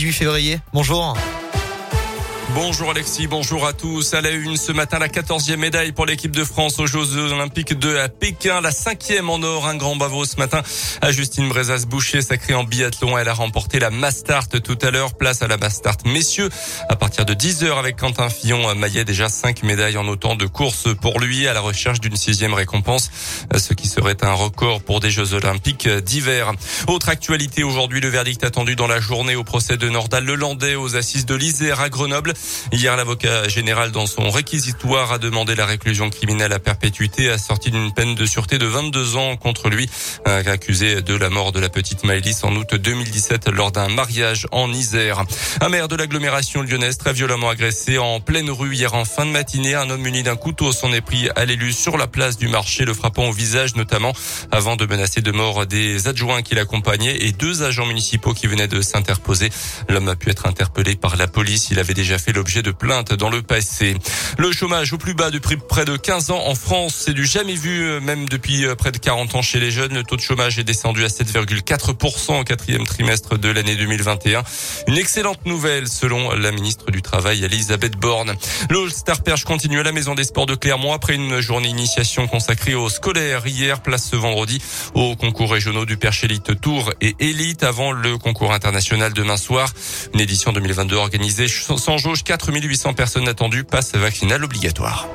8 février. Bonjour. Bonjour Alexis, bonjour à tous. À la une ce matin, la 14e médaille pour l'équipe de France aux Jeux Olympiques de Pékin, la cinquième en or, un grand bravo ce matin à Justine Brezas-Boucher, sacrée en biathlon. Elle a remporté la Mastart tout à l'heure, place à la Mastart messieurs à partir de 10h avec Quentin Fillon. Maillet déjà cinq médailles en autant de courses pour lui à la recherche d'une sixième récompense, ce qui serait un record pour des Jeux Olympiques d'hiver. Autre actualité aujourd'hui, le verdict attendu dans la journée au procès de Nordal Lelandais aux assises de l'Isère à Grenoble. Hier, l'avocat général, dans son réquisitoire, a demandé la réclusion criminelle à perpétuité, assortie d'une peine de sûreté de 22 ans contre lui, accusé de la mort de la petite Maëlys en août 2017 lors d'un mariage en Isère. Un maire de l'agglomération lyonnaise très violemment agressé en pleine rue hier en fin de matinée. Un homme muni d'un couteau s'en est pris à l'élu sur la place du marché, le frappant au visage notamment, avant de menacer de mort des adjoints qui l'accompagnaient et deux agents municipaux qui venaient de s'interposer. L'homme a pu être interpellé par la police. Il avait déjà fait l'objet de plaintes dans le passé. Le chômage au plus bas depuis près de 15 ans en France, c'est du jamais vu, euh, même depuis euh, près de 40 ans chez les jeunes. Le taux de chômage est descendu à 7,4% au quatrième trimestre de l'année 2021. Une excellente nouvelle selon la ministre du Travail, Elisabeth Borne. Le Star Perche continue à la Maison des Sports de Clermont après une journée initiation consacrée aux scolaires. Hier, place ce vendredi aux concours régionaux du Perche Elite Tour et Élite avant le concours international demain soir. Une édition 2022 organisée sans jauge 4800 personnes attendues, passe vaccinale obligatoire.